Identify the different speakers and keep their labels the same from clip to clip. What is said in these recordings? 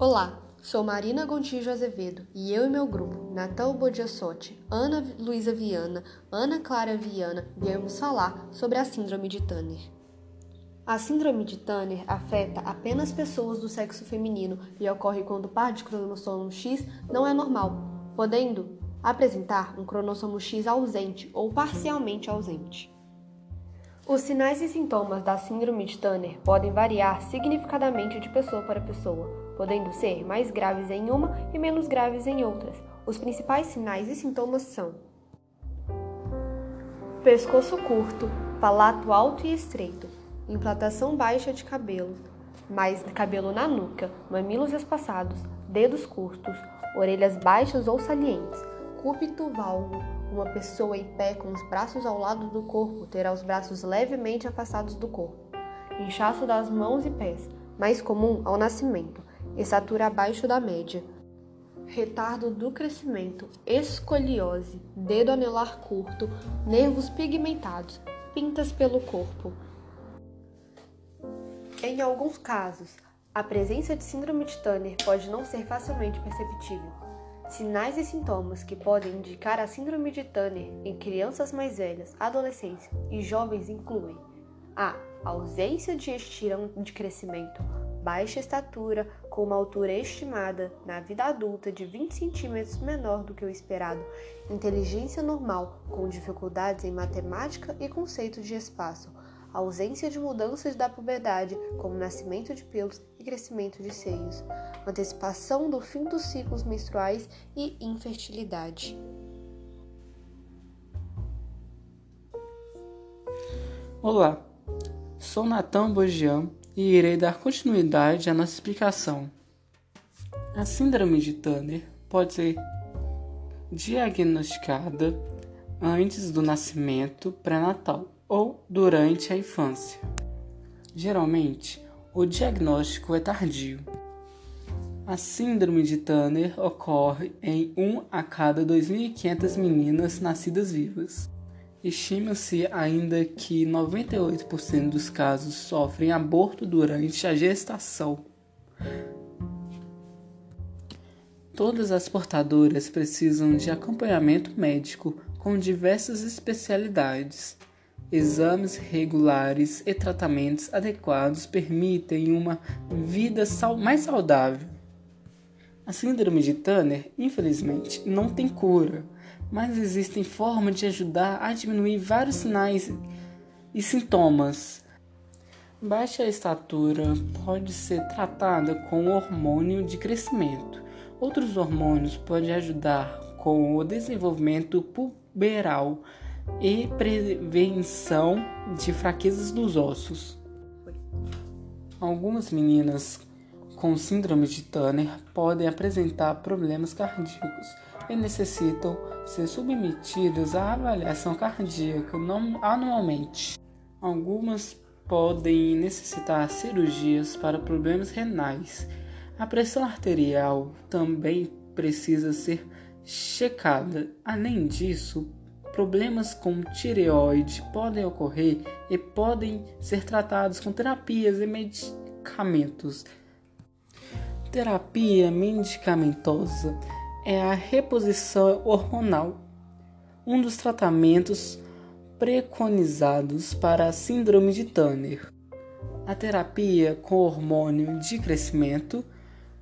Speaker 1: Olá, sou Marina Gontijo Azevedo e eu e meu grupo, Natal Bodiassotti, Ana Luísa Viana, Ana Clara Viana, viemos falar sobre a Síndrome de Tanner. A Síndrome de Tanner afeta apenas pessoas do sexo feminino e ocorre quando o par de cromossomo X não é normal, podendo apresentar um cromossomo X ausente ou parcialmente ausente. Os sinais e sintomas da Síndrome de Tanner podem variar significativamente de pessoa para pessoa, podendo ser mais graves em uma e menos graves em outras. Os principais sinais e sintomas são: pescoço curto, palato alto e estreito, implantação baixa de cabelo, mais cabelo na nuca, mamilos espaçados, dedos curtos, orelhas baixas ou salientes, cúbito valvo, uma pessoa em pé com os braços ao lado do corpo terá os braços levemente afastados do corpo. Inchaço das mãos e pés, mais comum ao nascimento, estatura abaixo da média. Retardo do crescimento, escoliose, dedo anelar curto, nervos pigmentados, pintas pelo corpo. Em alguns casos, a presença de síndrome de Turner pode não ser facilmente perceptível. Sinais e sintomas que podem indicar a síndrome de Turner em crianças mais velhas, adolescentes e jovens incluem a ausência de estirão de crescimento, baixa estatura com uma altura estimada na vida adulta de 20 centímetros menor do que o esperado, inteligência normal com dificuldades em matemática e conceito de espaço, ausência de mudanças da puberdade, como nascimento de pelos e crescimento de seios, antecipação do fim dos ciclos menstruais e infertilidade.
Speaker 2: Olá, sou Natan Bogian e irei dar continuidade à nossa explicação. A síndrome de Turner pode ser diagnosticada antes do nascimento pré-natal ou durante a infância. Geralmente, o diagnóstico é tardio. A síndrome de Turner ocorre em 1 a cada 2.500 meninas nascidas vivas. Estima-se ainda que 98% dos casos sofrem aborto durante a gestação. Todas as portadoras precisam de acompanhamento médico com diversas especialidades. Exames regulares e tratamentos adequados permitem uma vida mais saudável. A síndrome de Turner, infelizmente, não tem cura, mas existem formas de ajudar a diminuir vários sinais e sintomas. Baixa estatura pode ser tratada com hormônio de crescimento. Outros hormônios podem ajudar com o desenvolvimento puberal e prevenção de fraquezas dos ossos. Algumas meninas com síndrome de Turner podem apresentar problemas cardíacos e necessitam ser submetidas à avaliação cardíaca anualmente. Algumas podem necessitar cirurgias para problemas renais. A pressão arterial também precisa ser checada. Além disso, Problemas com tireoide podem ocorrer e podem ser tratados com terapias e medicamentos. Terapia medicamentosa é a reposição hormonal, um dos tratamentos preconizados para a síndrome de Turner. A terapia com hormônio de crescimento,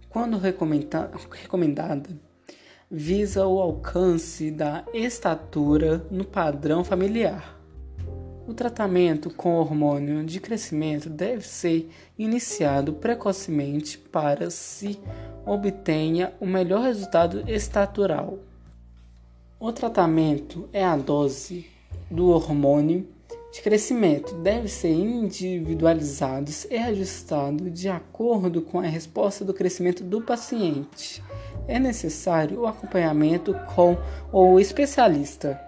Speaker 2: quando recomendada, visa o alcance da estatura no padrão familiar. O tratamento com hormônio de crescimento deve ser iniciado precocemente para se obtenha o melhor resultado estatural. O tratamento é a dose do hormônio de crescimento deve ser individualizado e ajustado de acordo com a resposta do crescimento do paciente é necessário o acompanhamento com o especialista.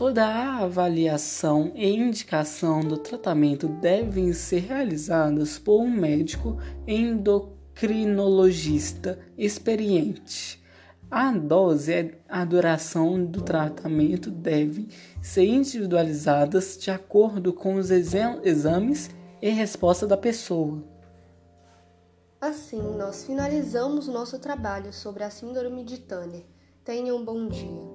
Speaker 2: Toda a avaliação e indicação do tratamento devem ser realizadas por um médico endocrinologista experiente. A dose e a duração do tratamento devem ser individualizadas de acordo com os exames e resposta da pessoa.
Speaker 1: Assim, nós finalizamos nosso trabalho sobre a Síndrome de Tanner. Tenha um bom dia.